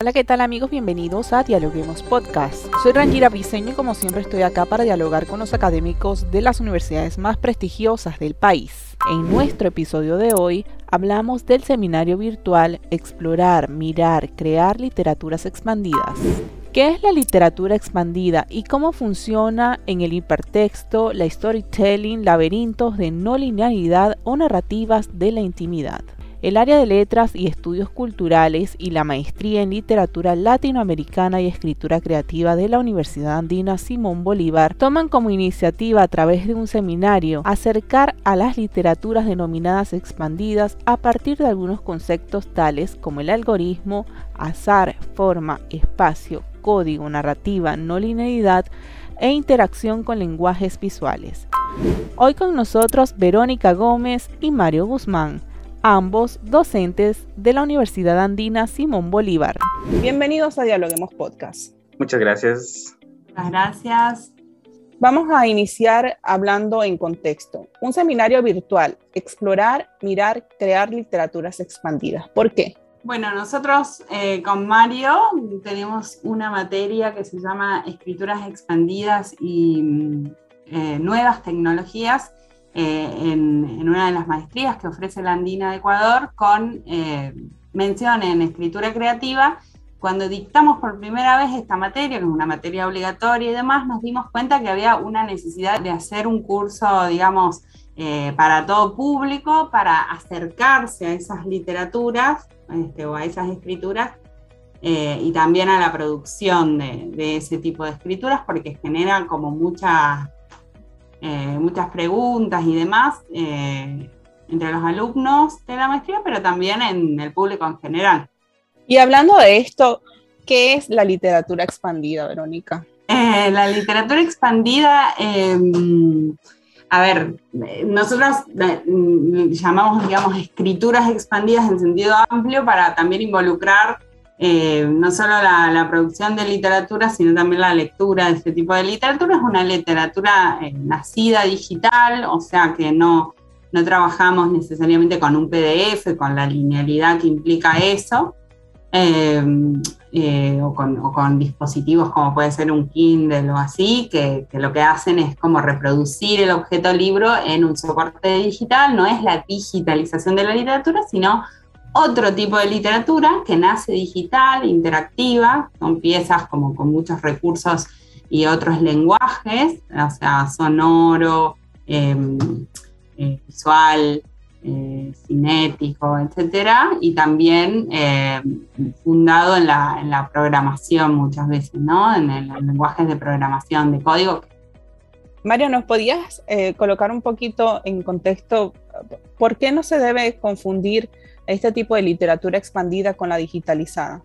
Hola, ¿qué tal amigos? Bienvenidos a Dialoguemos Podcast. Soy Rangira Briseño y como siempre estoy acá para dialogar con los académicos de las universidades más prestigiosas del país. En nuestro episodio de hoy hablamos del seminario virtual Explorar, Mirar, Crear Literaturas Expandidas. ¿Qué es la literatura expandida y cómo funciona en el hipertexto, la storytelling, laberintos de no linealidad o narrativas de la intimidad? El área de letras y estudios culturales y la maestría en literatura latinoamericana y escritura creativa de la Universidad Andina Simón Bolívar toman como iniciativa a través de un seminario acercar a las literaturas denominadas expandidas a partir de algunos conceptos tales como el algoritmo, azar, forma, espacio, código, narrativa, no linealidad e interacción con lenguajes visuales. Hoy con nosotros Verónica Gómez y Mario Guzmán ambos docentes de la Universidad Andina Simón Bolívar. Bienvenidos a Dialoguemos Podcast. Muchas gracias. Muchas gracias. Vamos a iniciar hablando en contexto. Un seminario virtual, explorar, mirar, crear literaturas expandidas. ¿Por qué? Bueno, nosotros eh, con Mario tenemos una materia que se llama Escrituras Expandidas y mm, eh, Nuevas Tecnologías eh, en, una de las maestrías que ofrece la Andina de Ecuador con eh, mención en escritura creativa. Cuando dictamos por primera vez esta materia, que es una materia obligatoria y demás, nos dimos cuenta que había una necesidad de hacer un curso, digamos, eh, para todo público, para acercarse a esas literaturas este, o a esas escrituras y también a la producción de, de, ese tipo de escrituras, porque genera como mucha eh, muchas preguntas y demás eh, entre los alumnos de la maestría, pero también en el público en general. Y hablando de esto, ¿qué es la literatura expandida, Verónica? Eh, la literatura expandida, em, a ver, nosotros llamamos, digamos, escrituras expandidas en sentido amplio para también involucrar eh, no solo la, producción de literatura, sino también la lectura de este tipo de literatura. Es una literatura eh, nacida digital, o sea que no, no trabajamos necesariamente con un PDF, con la linealidad que implica eso, eh, o, con, dispositivos como puede ser un Kindle o así, que, que, lo que hacen es como reproducir el objeto libro en un soporte digital, no es la digitalización de la literatura, sino otro tipo de literatura que nace digital, interactiva, con piezas como con muchos recursos y otros lenguajes, o sea, sonoro, em, eh, visual, eh, cinético, etcétera, y también em, fundado en la, programación muchas veces, ¿no? En, en lenguajes de programación de código. Mario, ¿nos podías eh, colocar un poquito en contexto por qué no se debe confundir este tipo de literatura expandida con la digitalizada?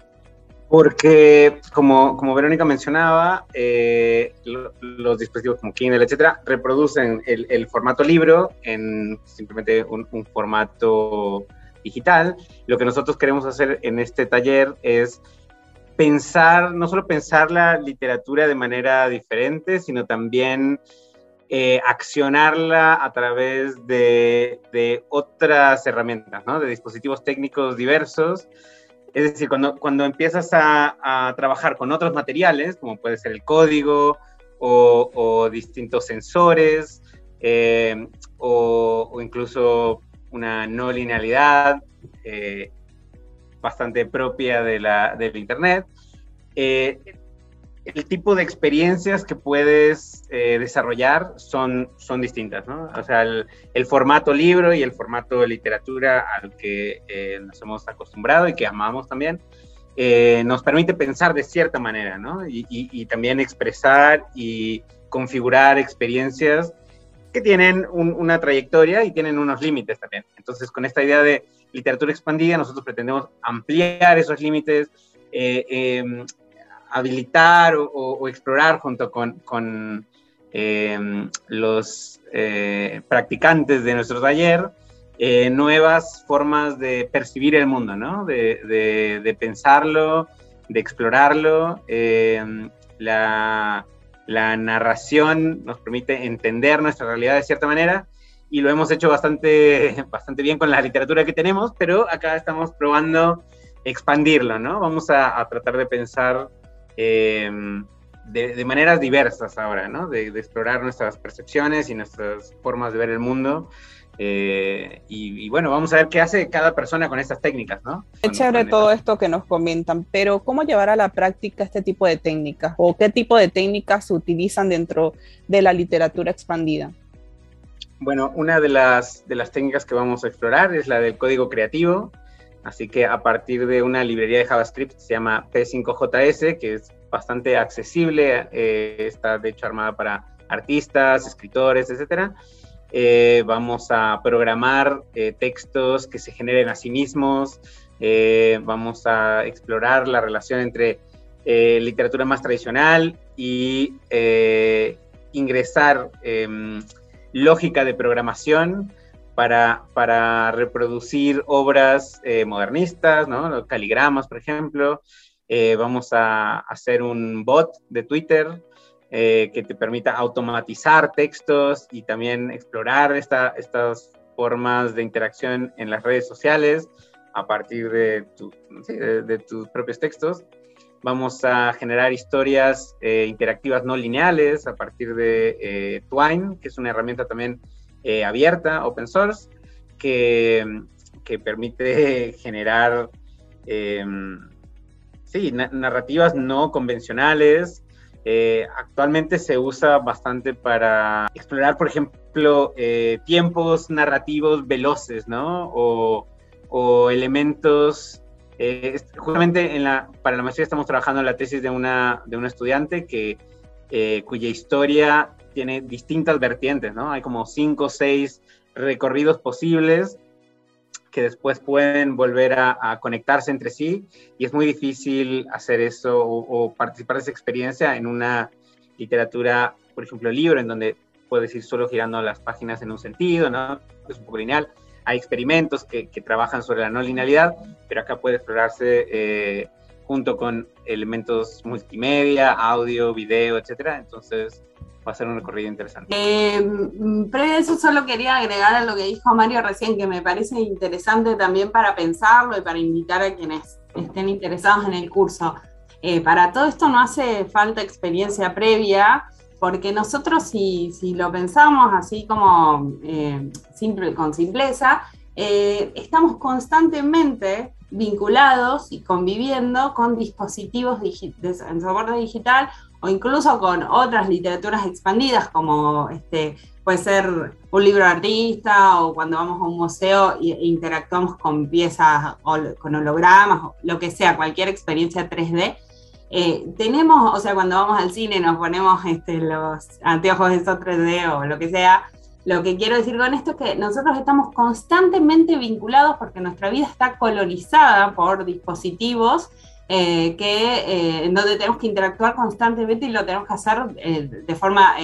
Porque, como, como Verónica mencionaba, eh, los dispositivos como Kindle, etcétera, reproducen el, formato libro en simplemente un, formato digital. Lo que nosotros queremos hacer en este taller es pensar, no solo pensar la literatura de manera diferente, sino también eh, accionarla a través de, otras herramientas, ¿no? de dispositivos técnicos diversos. Es decir, cuando, cuando empiezas a, trabajar con otros materiales, como puede ser el código o, distintos sensores, eh, o, incluso una no linealidad eh, bastante propia de la, del Internet, el tipo de experiencias que puedes eh, desarrollar son, son distintas, ¿no? O sea, el, formato libro y el formato de literatura al que eh, nos hemos acostumbrado y que amamos también, eh, nos permite pensar de cierta manera, ¿no? Y, también expresar y configurar experiencias que tienen una trayectoria y tienen unos límites también. Entonces, con esta idea de literatura expandida, nosotros pretendemos ampliar esos límites, em, habilitar o, explorar junto con, em, los eh, practicantes de nuestro taller eh, nuevas formas de percibir el mundo, ¿no? de, pensarlo, de explorarlo. Em, la, la narración nos permite entender nuestra realidad de cierta manera y lo hemos hecho bastante, bastante bien con la literatura que tenemos, pero acá estamos probando expandirlo, ¿no? Vamos a, tratar de pensar em, de, maneras diversas ahora, ¿no? De, explorar nuestras percepciones y nuestras formas de ver el mundo. Eh, y, bueno, vamos a ver qué hace cada persona con estas técnicas, ¿no? Es chévere todo esto que nos comentan, pero ¿cómo llevar a la práctica este tipo de técnicas? ¿O qué tipo de técnicas se utilizan dentro de la literatura expandida? Bueno, una de las, de las técnicas que vamos a explorar es la del código creativo. Así que a partir de una librería de JavaScript se llama P5JS, que es bastante accesible, eh, está de hecho armada para artistas, escritores, etcétera. Eh, vamos a programar eh, textos que se generen a sí mismos, vamos a explorar la relación entre literatura más tradicional y ingresar em, lógica de programación para, reproducir obras eh, modernistas, ¿no? caligramas, por ejemplo. Eh, vamos a hacer un bot de Twitter eh, que te permita automatizar textos y también explorar esta, estas formas de interacción en las redes sociales a partir de, de, tus propios textos. Vamos a generar historias interactivas no lineales a partir de Twine, que es una herramienta también eh, abierta, open source, que, que permite generar em, sí, narrativas no convencionales. Eh, actualmente se usa bastante para explorar, por ejemplo, eh, tiempos narrativos veloces, ¿no? O, o elementos justamente en la, para la maestría estamos trabajando en la tesis de una, de una estudiante que, cuya historia tiene distintas vertientes, ¿no? Hay como cinco o seis recorridos posibles que después pueden volver a, conectarse entre sí y es muy difícil hacer eso o, participar de esa experiencia en una literatura, por ejemplo, libro, en donde puedes ir solo girando las páginas en un sentido, ¿no? Es un poco lineal. Hay experimentos que, trabajan sobre la no linealidad, pero acá puede explorarse eh, junto con elementos multimedia, audio, video, etcétera. Entonces, va a ser un recorrido interesante. Eh, a eso, solo quería agregar a lo que dijo Mario recién, que me parece interesante también para pensarlo y para invitar a quienes estén interesados en el curso. Eh, para todo esto no hace falta experiencia previa, porque nosotros si, si lo pensamos así como eh, simple, con simpleza, eh, estamos constantemente vinculados y conviviendo con dispositivos en soporte digital o incluso con otras literaturas expandidas como este, puede ser un libro de artista o cuando vamos a un museo e interactuamos con piezas o con hologramas o lo que sea, cualquier experiencia 3D. Eh, tenemos, o sea, cuando vamos al cine nos ponemos este, los anteojos de esos 3D o lo que sea, lo que quiero decir con esto es que nosotros estamos constantemente vinculados porque nuestra vida está colonizada por dispositivos eh, que, eh, donde tenemos que interactuar constantemente y lo tenemos que hacer eh, de forma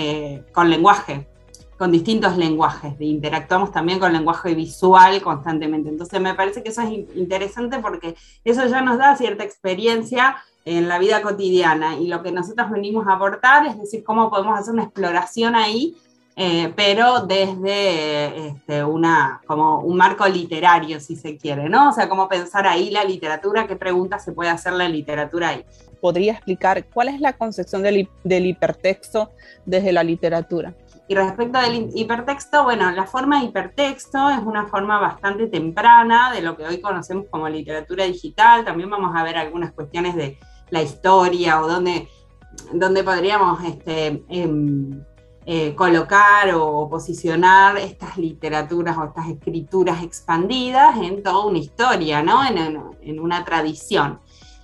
con lenguaje, con distintos lenguajes. Interactuamos también con lenguaje visual constantemente. Entonces me parece que eso es interesante porque eso ya nos da cierta experiencia en la vida cotidiana y lo que nosotros venimos a aportar es decir, cómo podemos hacer una exploración ahí eh, pero desde este, una, como un marco literario, si se quiere, ¿no? O sea, cómo pensar ahí la literatura, qué preguntas se puede hacer la literatura ahí. ¿Podría explicar cuál es la concepción del, del hipertexto desde la literatura? Y respecto del hipertexto, bueno, la forma de hipertexto es una forma bastante temprana de lo que hoy conocemos como literatura digital. También vamos a ver algunas cuestiones de la historia o dónde, dónde podríamos este, em, eh, colocar o posicionar estas literaturas o estas escrituras expandidas en toda una historia, ¿no? en, una tradición.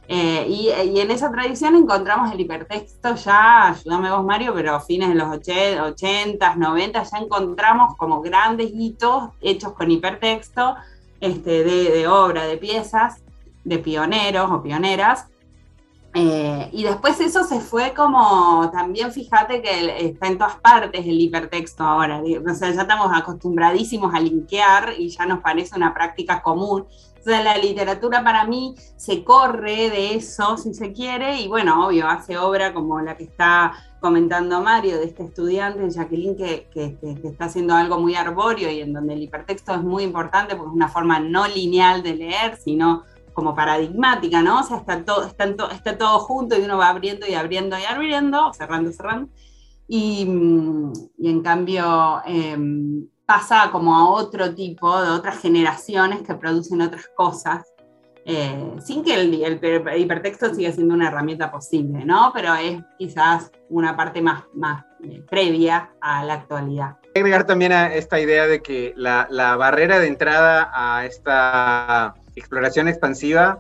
Eh, y, en esa tradición encontramos el hipertexto ya, ayúdame vos Mario, pero a fines de los 80, 90 ya encontramos como grandes hitos hechos con hipertexto este, de, de obra, de piezas, de pioneros o pioneras, eh, y después eso se fue como, también fíjate que está en todas partes el hipertexto ahora, o sea, ya estamos acostumbradísimos a linkear y ya nos parece una práctica común. O sea, la literatura para mí se corre de eso, si se quiere, y bueno, obvio, hace obra como la que está comentando Mario, de este estudiante, Jacqueline, que, que, que está haciendo algo muy arbóreo y en donde el hipertexto es muy importante porque es una forma no lineal de leer, sino como paradigmática, ¿no? O sea, está todo, está, todo junto y uno va abriendo y abriendo y abriendo, cerrando, cerrando. Y, mm, y en cambio em, pasa como a otro tipo, de otras generaciones que producen otras cosas. Eh, sin que el, el, hipertexto siga siendo una herramienta posible, ¿no? Pero es quizás una parte más, más eh, previa a la actualidad. Agregar también a esta idea de que la, la barrera de entrada a esta exploración expansiva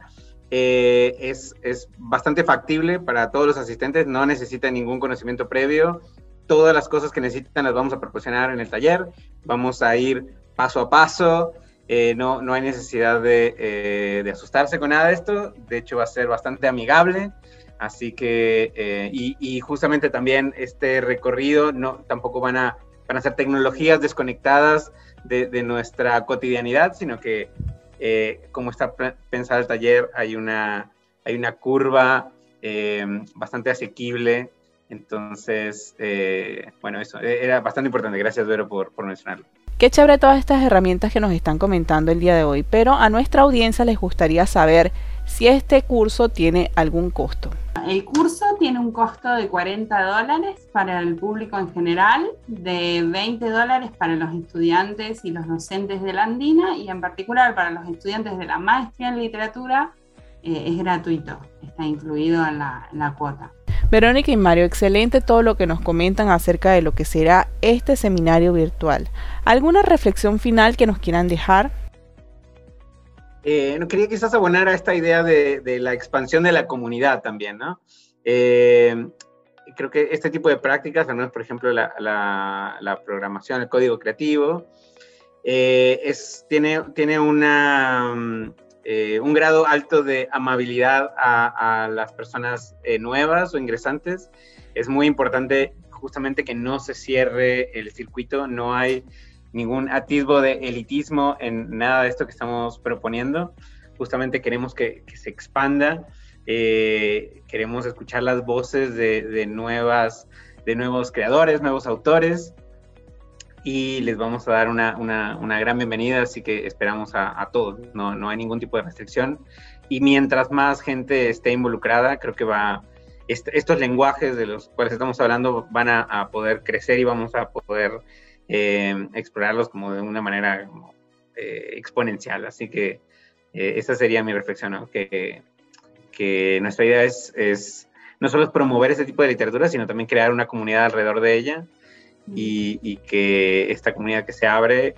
eh, es, es, bastante factible para todos los asistentes, no necesita ningún conocimiento previo. Todas las cosas que necesitan las vamos a proporcionar en el taller. Vamos a ir paso a paso. Eh, no, no hay necesidad de, eh, de, asustarse con nada de esto. De hecho, va a ser bastante amigable. Así que, y, justamente también este recorrido, no, tampoco van a, van a ser tecnologías desconectadas de, de nuestra cotidianidad, sino que eh, como está pensado el taller, hay una, hay una curva eh, bastante asequible. Entonces, eh, bueno, eso era bastante importante. Gracias, Vero, por, por mencionarlo. Qué chévere todas estas herramientas que nos están comentando el día de hoy, pero a nuestra audiencia les gustaría saber si este curso tiene algún costo. El curso tiene un costo de 40 dólares para el público en general, de 20 dólares para los estudiantes y los docentes de la Andina y en particular para los estudiantes de la maestría en literatura eh, es gratuito, está incluido en la, en la cuota. Verónica y Mario, excelente todo lo que nos comentan acerca de lo que será este seminario virtual. ¿Alguna reflexión final que nos quieran dejar? Eh, quería quizás abonar a esta idea de, la expansión de la comunidad también, ¿no? Eh, creo que este tipo de prácticas, al menos por ejemplo la, programación, el código creativo, eh, es, tiene, tiene una, mm, un grado alto de amabilidad a, a las personas nuevas o ingresantes. Es muy importante justamente que no se cierre el circuito, no hay ningún atisbo de elitismo en nada de esto que estamos proponiendo. Justamente queremos que, se expanda, eh, queremos escuchar las voces de, nuevas, de nuevos creadores, nuevos autores, y les vamos a dar una, gran bienvenida, así que esperamos a, todos, no, no, hay ningún tipo de restricción. Y mientras más gente esté involucrada, creo que va, estos lenguajes de los cuales estamos hablando van a, a poder crecer y vamos a poder eh, explorarlos como de una manera eh, exponencial. Así que eh, esa sería mi reflexión, que, nuestra idea es, no solo promover ese tipo de literatura, sino también crear una comunidad alrededor de ella y, que esta comunidad que se abre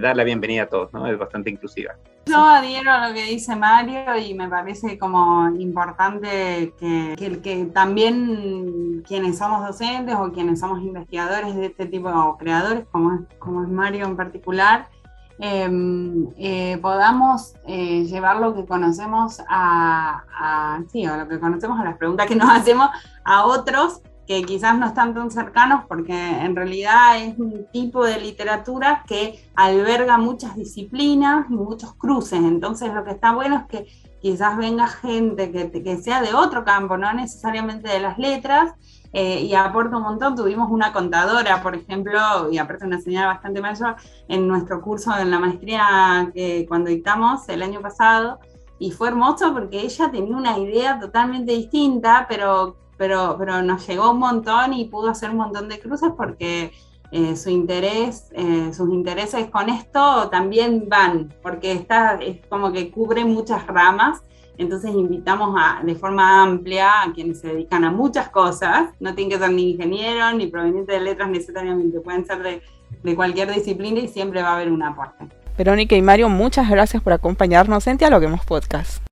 dar la bienvenida a todos, ¿no? Es bastante inclusiva. Yo adhiero a lo que dice Mario y me parece como importante que, que, también quienes somos docentes o quienes somos investigadores de este tipo o creadores, como es, como es Mario en particular, em, eh, podamos eh, llevar lo que conocemos a, a, sí, o lo que conocemos a las preguntas que nos hacemos a otros que quizás no están tan cercanos porque en realidad es un tipo de literatura que alberga muchas disciplinas y muchos cruces. Entonces lo que está bueno es que quizás venga gente que, que sea de otro campo, no necesariamente de las letras, eh, y aporta un montón. Tuvimos una contadora, por ejemplo, y aparte una señora bastante mayor, en nuestro curso en la maestría que cuando dictamos el año pasado, y fue hermoso porque ella tenía una idea totalmente distinta, pero pero, pero nos llegó un montón y pudo hacer un montón de cruces porque eh, su interés, eh, sus intereses con esto también van, porque está, es como que cubre muchas ramas. Entonces invitamos a, de forma amplia a quienes se dedican a muchas cosas. No tienen que ser ni ingenieros ni provenientes de letras necesariamente, pueden ser de, de cualquier disciplina y siempre va a haber un aporte. Verónica y Mario, muchas gracias por acompañarnos en Dialoguemos Podcast.